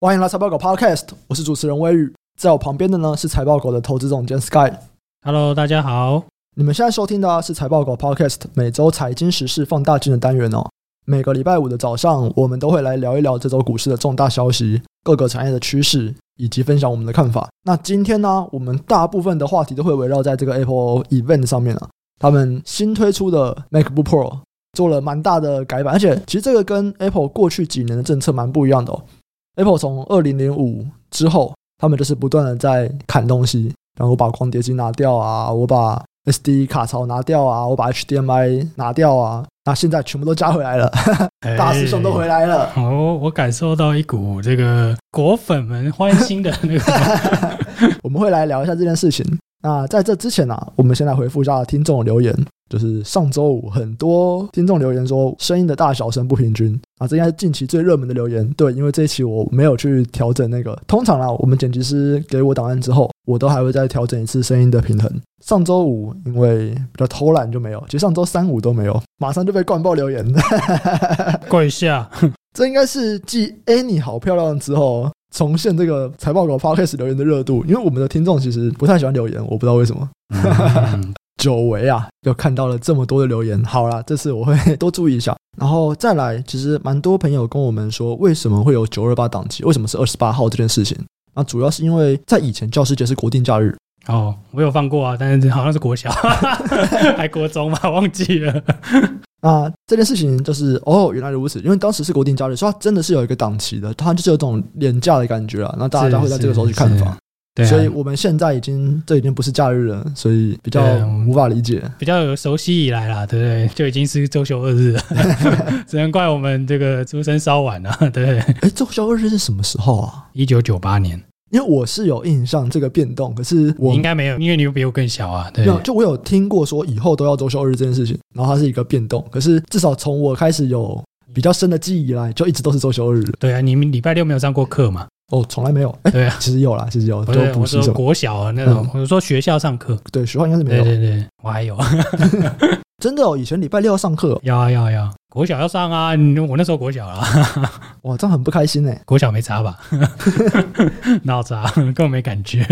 欢迎来财报狗 Podcast，我是主持人威宇，在我旁边的呢是财报狗的投资总监 Sky。Hello，大家好。你们现在收听的是财报狗 Podcast 每周财经时事放大镜的单元哦。每个礼拜五的早上，我们都会来聊一聊这周股市的重大消息、各个产业的趋势，以及分享我们的看法。那今天呢，我们大部分的话题都会围绕在这个 Apple Event 上面啊。他们新推出的 MacBook Pro 做了蛮大的改版，而且其实这个跟 Apple 过去几年的政策蛮不一样的哦。Apple 从二零零五之后，他们就是不断的在砍东西，然后我把光碟机拿掉啊，我把 SD 卡槽拿掉啊，我把 HDMI 拿掉啊，那现在全部都加回来了，大师兄都回来了。哦，我感受到一股这个果粉们欢欣的那个。我们会来聊一下这件事情。那在这之前呢、啊，我们先来回复一下听众的留言。就是上周五，很多听众留言说声音的大小声不平均啊，这应该是近期最热门的留言。对，因为这一期我没有去调整那个。通常啦，我们剪辑师给我档案之后，我都还会再调整一次声音的平衡。上周五因为比较偷懒就没有，其实上周三五都没有，马上就被灌爆留言。跪一下，这应该是继 Annie 好漂亮之后重现这个财报狗 Podcast 留言的热度，因为我们的听众其实不太喜欢留言，我不知道为什么。嗯久违啊，又看到了这么多的留言。好啦，这次我会 多注意一下。然后再来，其实蛮多朋友跟我们说，为什么会有九二八档期？为什么是二十八号这件事情？那主要是因为在以前教师节是国定假日。哦，我有放过啊，但是好像是国小，还国中吧，忘记了。那这件事情就是哦，原来如此，因为当时是国定假日，所以它真的是有一个档期的，它就是有种廉价的感觉啊。那大家会在这个时候去看房。对啊、所以我们现在已经这已经不是假日了，所以比较无法理解。比较有熟悉以来啦，对不对？就已经是周休二日了，只能怪我们这个出生稍晚了，对。哎，周休二日是什么时候啊？一九九八年。因为我是有印象这个变动，可是我应该没有，因为你比我更小啊。对，就我有听过说以后都要周休二日这件事情，然后它是一个变动。可是至少从我开始有比较深的记忆以来，就一直都是周休二日。对啊，你们礼拜六没有上过课吗？哦，从来没有。对啊，其实有啦，其实有。都不是说国小啊那种，或者说学校上课。对，学校应该是没有。对对对，我还有。真的哦，以前礼拜六要上课。要啊要啊要。国小要上啊，我那时候国小啦。哇，这样很不开心哎。国小没差吧？闹差，根本没感觉。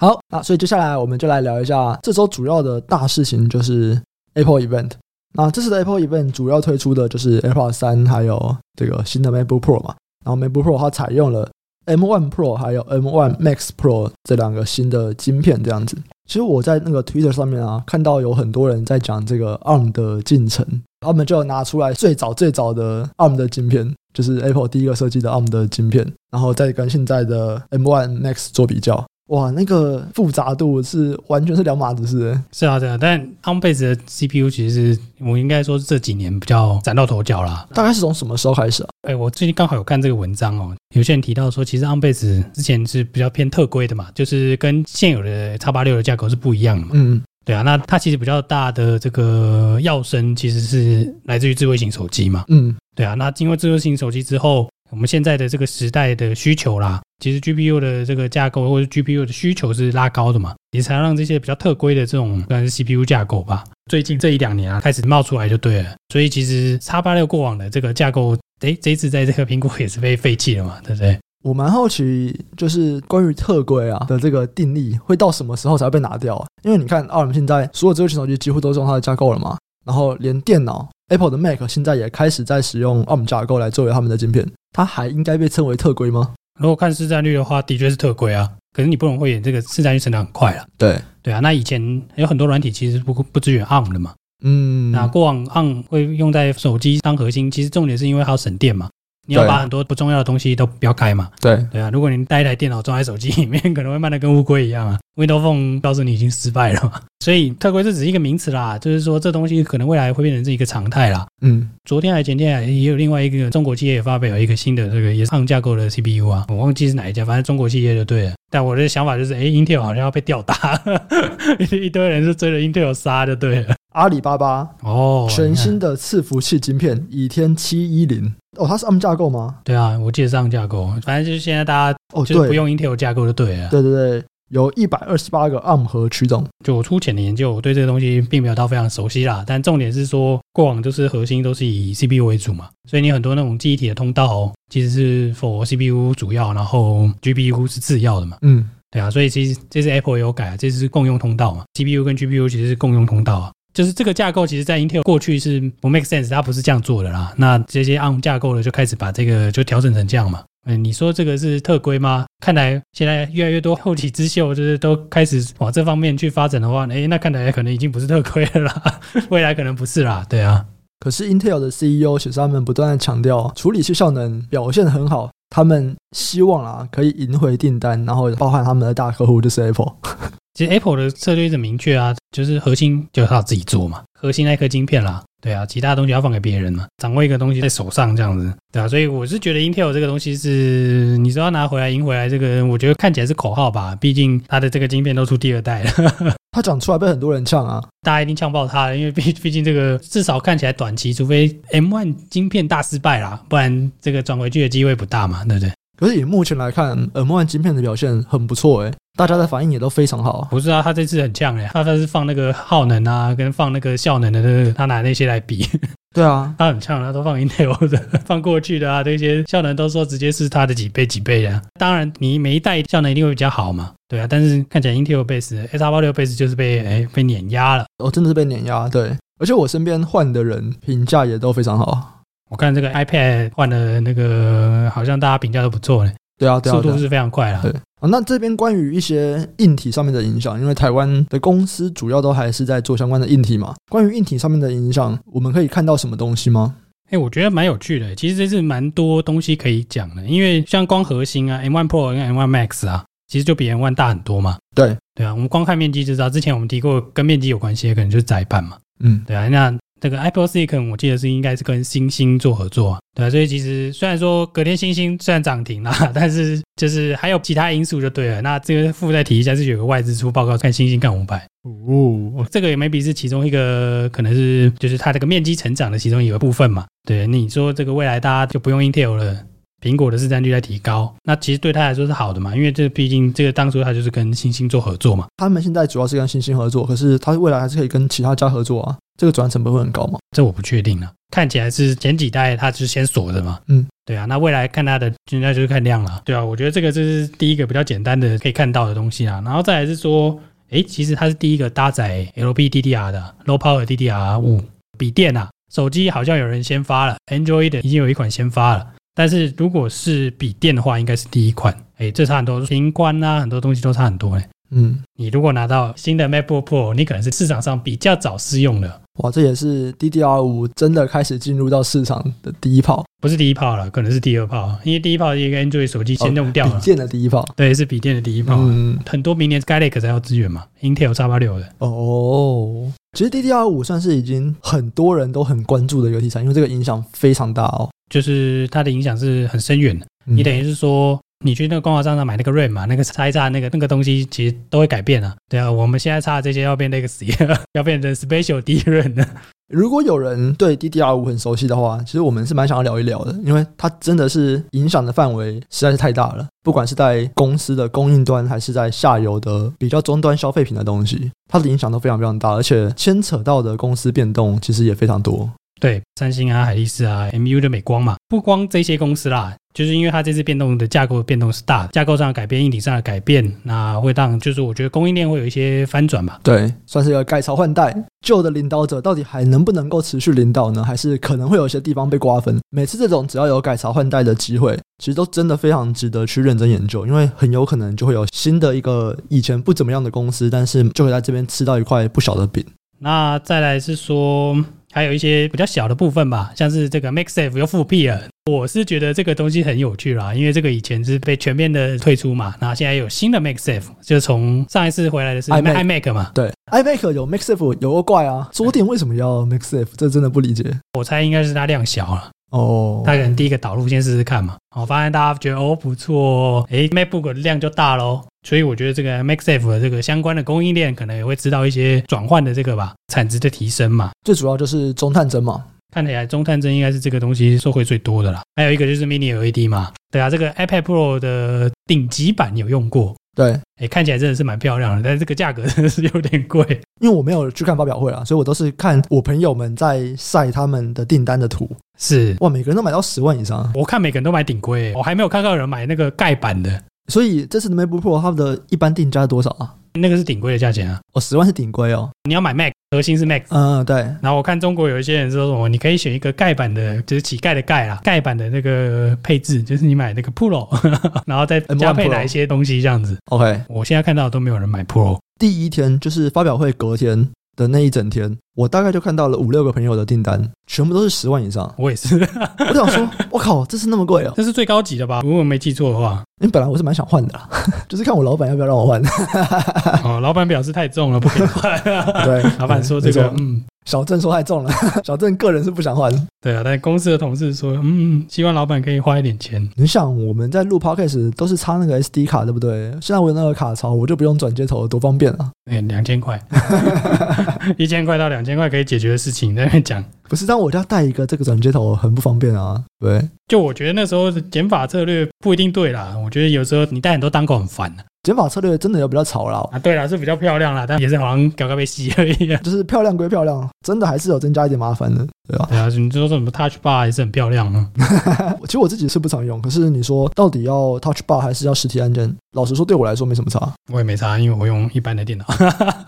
好，那所以接下来我们就来聊一下这周主要的大事情，就是 Apple Event。那这次的 Apple Event 主要推出的就是 AirPods 三，还有这个新的 MacBook Pro 嘛。然后 MacBook Pro 它采用了。M One Pro 还有 M One Max Pro 这两个新的晶片，这样子。其实我在那个 Twitter 上面啊，看到有很多人在讲这个 ARM 的进程，他们就拿出来最早最早的 ARM 的晶片，就是 Apple 第一个设计的 ARM 的晶片，然后再跟现在的 M1 Max 做比较。哇，那个复杂度是完全是两码子事。是啊，是啊，但 ARM base 的 CPU 其实是我应该说是这几年比较崭露头角啦。大概是从什么时候开始啊？哎，我最近刚好有看这个文章哦，有些人提到说，其实 ARM base 之前是比较偏特规的嘛，就是跟现有的叉八六的架构是不一样的嘛。嗯，对啊，那它其实比较大的这个要声其实是来自于智慧型手机嘛。嗯，对啊，那经过智慧型手机之后，我们现在的这个时代的需求啦。其实 GPU 的这个架构或者 GPU 的需求是拉高的嘛，也才让这些比较特规的这种算是 CPU 架构吧，最近这一两年啊开始冒出来就对了。所以其实叉八六过往的这个架构，哎，这一次在这个苹果也是被废弃了嘛，对不对？我蛮好奇，就是关于特规啊的这个定义会到什么时候才会被拿掉？因为你看，ARM 现在所有智慧型手机几乎都是用它的架构了嘛，然后连电脑 Apple 的 Mac 现在也开始在使用 ARM 架构来作为他们的晶片，它还应该被称为特规吗？如果看市占率的话，的确是特规啊。可是你不能会演这个市占率成长很快了。对对啊，那以前有很多软体其实不不支援 ARM 的嘛。嗯，那过往 ARM 会用在手机当核心，其实重点是因为它要省电嘛。你要把很多不重要的东西都标开嘛。对对啊，如果你带一台电脑装在手机里面，可能会慢的跟乌龟一样啊。Windows Phone 告诉你已经失败了嘛。所以特规这只是一个名词啦，就是说这东西可能未来会变成是一个常态啦。嗯，昨天还前天还也有另外一个中国企业也发表一个新的这个也是 ARM 架构的 CPU 啊，我忘记是哪一家，反正中国企业就对了。但我的想法就是，哎，Intel 好像要被吊打，一堆人是追着 Intel 杀就对了。阿里巴巴哦，全新的伺服器晶片倚天七一零哦，它是 ARM 架构吗？对啊，我记得是 ARM 架构，反正就是现在大家哦，就是不用 Intel 架构就对了。对对对。有一百二十八个 ARM 核驱动。就我粗浅的研究，我对这个东西并没有到非常熟悉啦。但重点是说，过往就是核心都是以 CPU 为主嘛，所以你很多那种记忆体的通道其实是 for CPU 主要，然后 GPU 是次要的嘛。嗯，对啊，所以其实这次 Apple 也有改，这次是共用通道嘛，CPU 跟 GPU 其实是共用通道啊。就是这个架构，其实，在 Intel 过去是不 make sense，它不是这样做的啦。那这些 ARM 架构的就开始把这个就调整成这样嘛。嗯，你说这个是特规吗？看来现在越来越多后起之秀，就是都开始往这方面去发展的话，哎，那看来可能已经不是特规了啦，未来可能不是啦。对啊，可是 Intel 的 CEO 其实他们不断的强调，处理器效能表现很好，他们希望啊可以赢回订单，然后包含他们的大客户就是 Apple。其实 Apple 的策略一直明确啊，就是核心就靠自己做嘛，核心那颗晶片啦，对啊，其他东西要放给别人嘛，掌握一个东西在手上这样子，对啊，所以我是觉得 Intel 这个东西是你说要拿回来赢回来，这个我觉得看起来是口号吧，毕竟它的这个晶片都出第二代了，它讲出来被很多人呛啊，大家一定呛爆它了，因为毕 毕竟这个至少看起来短期，除非 M1 晶片大失败啦，不然这个转回去的机会不大嘛，对不对？可是以目前来看，M1 晶片的表现很不错诶，大家的反应也都非常好。不是啊，他这次很呛诶，他他是放那个耗能啊，跟放那个效能的，那个，他拿那些来比。对啊，他很呛，他都放 Intel 的，放过去的啊，这些效能都说直接是他的几倍几倍的。当然，你每一代效能一定会比较好嘛，对啊。但是看起来 Intel base X86 base 就是被诶被碾压了。哦，真的是被碾压，对。而且我身边换的人评价也都非常好。我看这个 iPad 换的那个，好像大家评价都不错呢。对啊，对啊，速度是非常快了。对啊，那这边关于一些硬体上面的影响，因为台湾的公司主要都还是在做相关的硬体嘛。关于硬体上面的影响，我们可以看到什么东西吗？哎，我觉得蛮有趣的。其实这是蛮多东西可以讲的，因为像光核心啊，M1 Pro 跟 M1 Max 啊，其实就比 M1 大很多嘛。对对啊，我们光看面积就知道。之前我们提过跟面积有关系的，可能就是载板嘛。嗯，对啊，那。这个 Apple Silicon 我记得是应该是跟星星做合作，对啊，所以其实虽然说隔天星星虽然涨停啦，但是就是还有其他因素就对了。那这个附带提一下，是有个外资出报告看星星干五百哦，这个也 maybe 是其中一个，可能是就是它这个面积成长的其中一个部分嘛。对，你说这个未来大家就不用 Intel 了。苹果的市占率在提高，那其实对他来说是好的嘛，因为这毕竟这个当初他就是跟星星做合作嘛。他们现在主要是跟星星合作，可是他未来还是可以跟其他家合作啊。这个转换成本会很高吗？这我不确定啊。看起来是前几代他是先锁的嘛。嗯，对啊。那未来看它的，现在就是看量了。对啊，我觉得这个就是第一个比较简单的可以看到的东西啊。然后再来是说，诶，其实它是第一个搭载 LPDDR 的 Low Power DDR 五笔电啊。手机好像有人先发了，Android 已经有一款先发了。但是如果是笔电的话，应该是第一款。哎，这差很多，屏关啊，很多东西都差很多。哎，嗯，你如果拿到新的 MacBook Pro，你可能是市场上比较早试用的。哇，这也是 DDR 五真的开始进入到市场的第一炮，不是第一炮了，可能是第二炮，因为第一炮是一个 Android 手机先弄掉了。笔电的第一炮，对，是笔电的第一炮。嗯，很多明年 Skylake 才要支援嘛，Intel X86 的。哦，其实 DDR 五算是已经很多人都很关注的一个题材，因为这个影响非常大哦。就是它的影响是很深远的，你等于是说，你去那个光华商场买那个 RAM 嘛，那个拆炸那个那个东西，其实都会改变啊。对啊，我们现在插的这些要变 Legacy，要变成 Special DRAM 的。如果有人对 DDR 五很熟悉的话，其实我们是蛮想要聊一聊的，因为它真的是影响的范围实在是太大了。不管是在公司的供应端，还是在下游的比较终端消费品的东西，它的影响都非常非常大，而且牵扯到的公司变动其实也非常多。对，三星啊、海力士啊、MU 的美光嘛，不光这些公司啦，就是因为它这次变动的架构变动是大，架构上的改变、硬体上的改变，那会让就是我觉得供应链会有一些翻转吧。对，算是一个改朝换代，旧的领导者到底还能不能够持续领导呢？还是可能会有一些地方被瓜分？每次这种只要有改朝换代的机会，其实都真的非常值得去认真研究，因为很有可能就会有新的一个以前不怎么样的公司，但是就会在这边吃到一块不小的饼。那再来是说。还有一些比较小的部分吧，像是这个 MaxSafe 又复辟了，我是觉得这个东西很有趣啦，因为这个以前是被全面的退出嘛，那现在有新的 MaxSafe，就从上一次回来的是 iMac, iMac 嘛，对，iMac 有 MaxSafe 有个怪啊，桌垫为什么要 MaxSafe？这真的不理解。我猜应该是它量小了。哦，他可能第一个导入先试试看嘛，我发现大家觉得哦不错哦，诶，MacBook 的量就大喽，所以我觉得这个 MagSafe 的这个相关的供应链可能也会知道一些转换的这个吧，产值的提升嘛，最主要就是中探针嘛，看起来中探针应该是这个东西受惠最多的啦，还有一个就是 Mini LED 嘛，对啊，这个 iPad Pro 的顶级版有用过。对，哎，看起来真的是蛮漂亮的，但是这个价格真的是有点贵。因为我没有去看发表会啊，所以我都是看我朋友们在晒他们的订单的图。是哇，每个人都买到十万以上。我看每个人都买顶规，我还没有看到有人买那个盖板的。所以这次的 MacBook Pro 它的一般定价是多少啊？那个是顶规的价钱啊。哦，十万是顶规哦。你要买 Mac，核心是 Mac。嗯，对。然后我看中国有一些人说什么，你可以选一个盖板的，就是乞丐的盖啦，盖板的那个配置，就是你买那个 Pro，然后再加配哪一些东西这样子。OK，我现在看到都没有人买 Pro。第一天就是发表会隔天。的那一整天，我大概就看到了五六个朋友的订单，全部都是十万以上。我也是，我想说，我靠，这是那么贵哦？这是最高级的吧？如果我没记错的话，因为本来我是蛮想换的啦，就是看我老板要不要让我换。哦，老板表示太重了，不可以换。对，老板说这个，嗯。小郑说太重了，小郑个人是不想换。对啊，但公司的同事说，嗯，希望老板可以花一点钱。你想，我们在录 podcast 都是插那个 SD 卡，对不对？现在我有那个卡槽，我就不用转接头，多方便啊！哎，两千块，一千块到两千块可以解决的事情，在那边讲。不是，但我要带一个这个转接头很不方便啊。对，就我觉得那时候减法策略不一定对啦。我觉得有时候你带很多档口很烦的。减法策略真的有比较潮啦啊，对了，是比较漂亮啦，但也是好像搞个被洗而已。就是漂亮归漂亮，真的还是有增加一点麻烦的，对吧？对啊，你说什么 Touch Bar 也是很漂亮啊。其实我自己是不常用，可是你说到底要 Touch Bar 还是要实体按键？老实说，对我来说没什么差。我也没差，因为我用一般的电脑，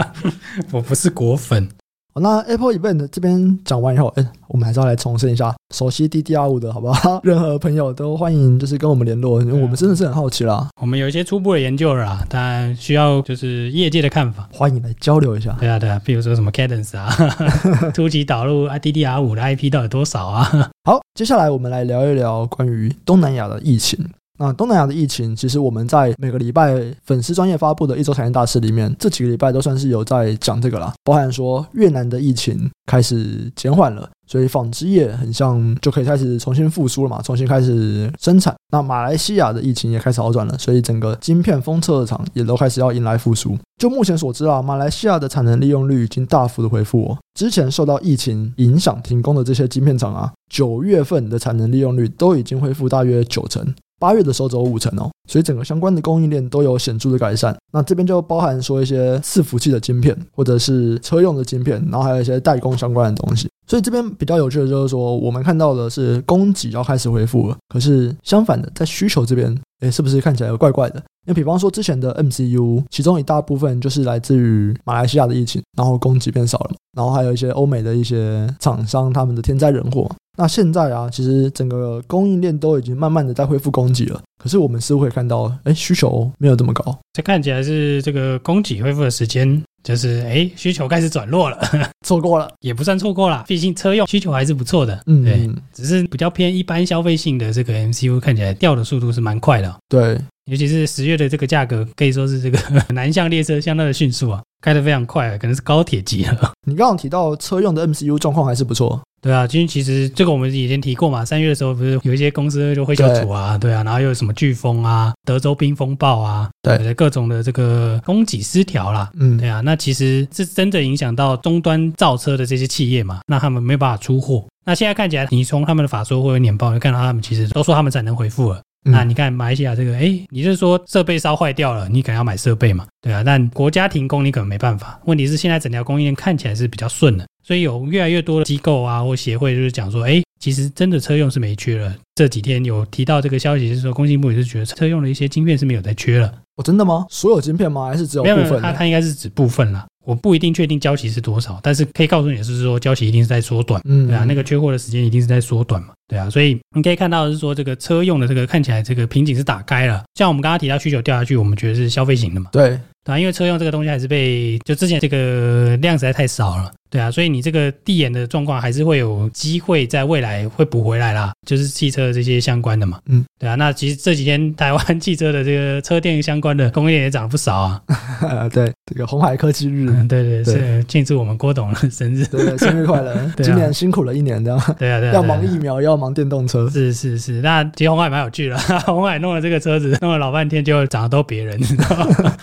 我不是果粉。那 Apple Event 这边讲完以后，哎，我们还是要来重申一下，熟悉 DDR5 的好不好？任何朋友都欢迎，就是跟我们联络，因为我们真的是很好奇啦。我们有一些初步的研究啦，但需要就是业界的看法，欢迎来交流一下。对啊，对啊，比如说什么 Cadence 啊，突击导入 DDR5 的 IP 到底多少啊？好，接下来我们来聊一聊关于东南亚的疫情。那东南亚的疫情，其实我们在每个礼拜粉丝专业发布的一周产业大事里面，这几个礼拜都算是有在讲这个啦。包含说越南的疫情开始减缓了，所以纺织业很像就可以开始重新复苏了嘛，重新开始生产。那马来西亚的疫情也开始好转了，所以整个晶片封测厂也都开始要迎来复苏。就目前所知啊，马来西亚的产能利用率已经大幅的恢复哦。之前受到疫情影响停工的这些晶片厂啊，九月份的产能利用率都已经恢复大约九成。八月的时候只有五成哦，所以整个相关的供应链都有显著的改善。那这边就包含说一些伺服器的晶片，或者是车用的晶片，然后还有一些代工相关的东西。所以这边比较有趣的就是说，我们看到的是供给要开始恢复了，可是相反的，在需求这边，诶，是不是看起来怪怪的？因为比方说之前的 MCU，其中一大部分就是来自于马来西亚的疫情，然后供给变少了，然后还有一些欧美的一些厂商他们的天灾人祸。那现在啊，其实整个供应链都已经慢慢的在恢复供给了，可是我们似乎会看到，哎，需求没有这么高。这看起来是这个供给恢复的时间，就是哎，需求开始转弱了，错过了也不算错过了，毕竟车用需求还是不错的，嗯，对，只是比较偏一般消费性的这个 MCU 看起来掉的速度是蛮快的，对，尤其是十月的这个价格，可以说是这个 南向列车相当的迅速啊，开得非常快，可能是高铁级了。你刚刚提到车用的 MCU 状况还是不错。对啊，今天其实这个我们以前提过嘛，三月的时候不是有一些公司就会消除啊，对，对啊，然后又有什么飓风啊、德州冰风暴啊，对，各种的这个供给失调啦，嗯，对啊，那其实是真的影响到终端造车的这些企业嘛，那他们没有办法出货。那现在看起来，你从他们的法说或者年报，就看到他们其实都说他们产能恢复了。嗯、那你看马来西亚这个，哎，你是说设备烧坏掉了，你可能要买设备嘛？对啊，但国家停工，你可能没办法。问题是现在整条供应链看起来是比较顺的。所以有越来越多的机构啊或协会就是讲说，哎，其实真的车用是没缺了。这几天有提到这个消息，是说工信部也是觉得车用的一些晶片是没有在缺了。哦，真的吗？所有晶片吗？还是只有部分？没有，它它应该是指部分啦。我不一定确定交期是多少，但是可以告诉你的是说交期一定是在缩短。嗯，对啊，那个缺货的时间一定是在缩短嘛。对啊，所以你可以看到的是说这个车用的这个看起来这个瓶颈是打开了。像我们刚刚提到需求掉下去，我们觉得是消费型的嘛。对。啊，因为车用这个东西还是被就之前这个量实在太少了，对啊，所以你这个递延的状况还是会有机会在未来会补回来啦，就是汽车这些相关的嘛，嗯，对啊，那其实这几天台湾汽车的这个车电相关的工业也涨了不少啊，对，这个红海科技日，嗯、对，对对，是庆祝我们郭董的生日，对，生日快乐，今年辛苦了一年，这样，对啊，对啊，要忙疫苗，要忙电动车，是是是，那其实红海蛮有趣的，红海弄了这个车子弄了老半天，就涨的都别人，你知道吗？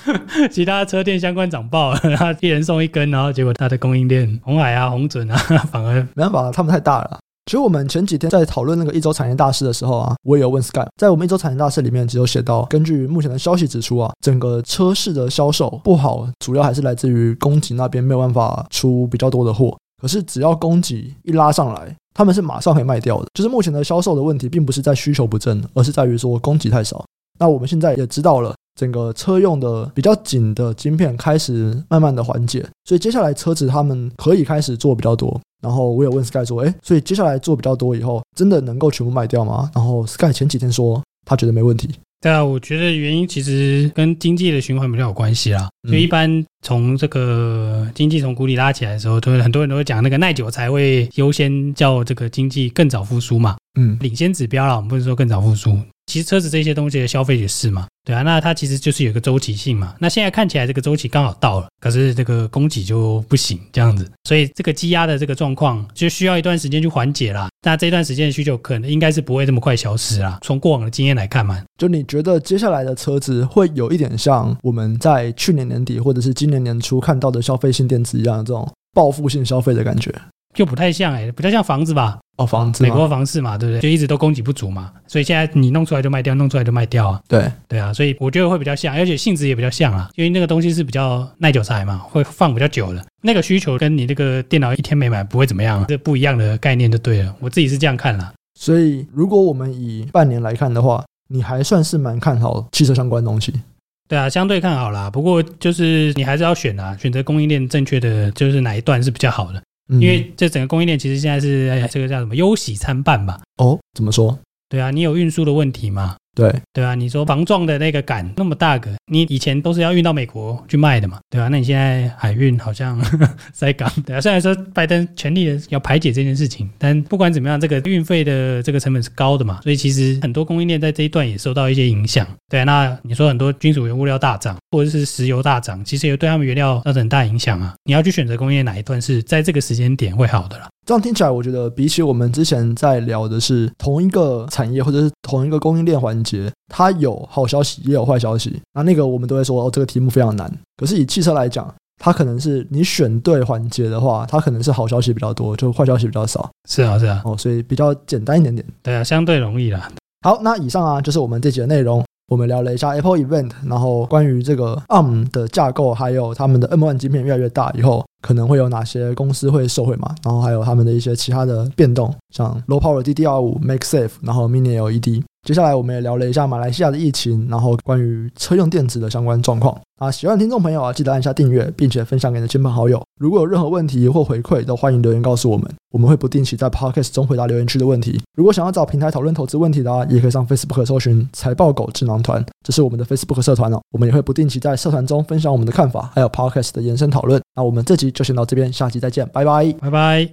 其他车电相关涨爆了，然后一人送一根，然后结果他的供应链红海啊、红准啊，反而没办法，他们太大了。其实我们前几天在讨论那个一周产业大事的时候啊，我也有问 Sky，在我们一周产业大事里面只有写到，根据目前的消息指出啊，整个车市的销售不好，主要还是来自于供给那边没有办法出比较多的货。可是只要供给一拉上来，他们是马上可以卖掉的。就是目前的销售的问题，并不是在需求不振，而是在于说供给太少。那我们现在也知道了。整个车用的比较紧的晶片开始慢慢的缓解，所以接下来车子他们可以开始做比较多。然后我有问 Sky 说，哎，所以接下来做比较多以后，真的能够全部卖掉吗？然后 Sky 前几天说他觉得没问题。对啊，我觉得原因其实跟经济的循环比较有关系啦。就一般从这个经济从谷底拉起来的时候，都会很多人都会讲那个耐久才会优先叫这个经济更早复苏嘛。嗯，领先指标啦，我们不是说更早复苏。其实车子这些东西的消费也是嘛，对啊，那它其实就是有个周期性嘛。那现在看起来这个周期刚好到了，可是这个供给就不行这样子，所以这个积压的这个状况就需要一段时间去缓解啦。那这段时间的需求可能应该是不会这么快消失啦。从过往的经验来看嘛，就你觉得接下来的车子会有一点像我们在去年年底或者是今年年初看到的消费性电子一样这种报复性消费的感觉？就不太像哎、欸，比较像房子吧。哦，房子，美国房市嘛，对不对？就一直都供给不足嘛，所以现在你弄出来就卖掉，弄出来就卖掉啊。对，对啊，所以我觉得会比较像，而且性质也比较像啊，因为那个东西是比较耐久材嘛，会放比较久的。那个需求跟你那个电脑一天没买不会怎么样，这不一样的概念就对了。我自己是这样看啦。所以如果我们以半年来看的话，你还算是蛮看好汽车相关东西。对啊，相对看好啦。不过就是你还是要选啊，选择供应链正确的就是哪一段是比较好的。因为这整个供应链其实现在是哎，这个叫什么忧喜参半吧？哦，怎么说？对啊，你有运输的问题嘛？对对啊，你说防撞的那个杆那么大个，你以前都是要运到美国去卖的嘛，对啊，那你现在海运好像呵 呵塞港，对啊。虽然说拜登全力的要排解这件事情，但不管怎么样，这个运费的这个成本是高的嘛，所以其实很多供应链在这一段也受到一些影响。对啊，那你说很多金属原物料大涨，或者是石油大涨，其实也对他们原料造成很大影响啊。你要去选择供应链哪一段是在这个时间点会好的啦。这样听起来，我觉得比起我们之前在聊的是同一个产业或者是同一个供应链环节，它有好消息也有坏消息。那那个我们都会说哦，这个题目非常难。可是以汽车来讲，它可能是你选对环节的话，它可能是好消息比较多，就坏消息比较少。是啊，是啊。哦，所以比较简单一点点。对啊，相对容易啦。好，那以上啊就是我们这集的内容。我们聊了一下 Apple Event，然后关于这个 ARM 的架构，还有他们的 M1 晶片越来越大以后，可能会有哪些公司会受惠嘛？然后还有他们的一些其他的变动，像 Low Power D D R 五、Make Safe，然后 Mini LED。接下来我们也聊了一下马来西亚的疫情，然后关于车用电子的相关状况。啊，喜欢的听众朋友啊，记得按下订阅，并且分享给你的亲朋好友。如果有任何问题或回馈，都欢迎留言告诉我们，我们会不定期在 Podcast 中回答留言区的问题。如果想要找平台讨论投资问题的啊，也可以上 Facebook 搜寻财报狗智囊团，这是我们的 Facebook 社团哦。我们也会不定期在社团中分享我们的看法，还有 Podcast 的延伸讨论。那我们这集就先到这边，下集再见，拜拜，拜拜。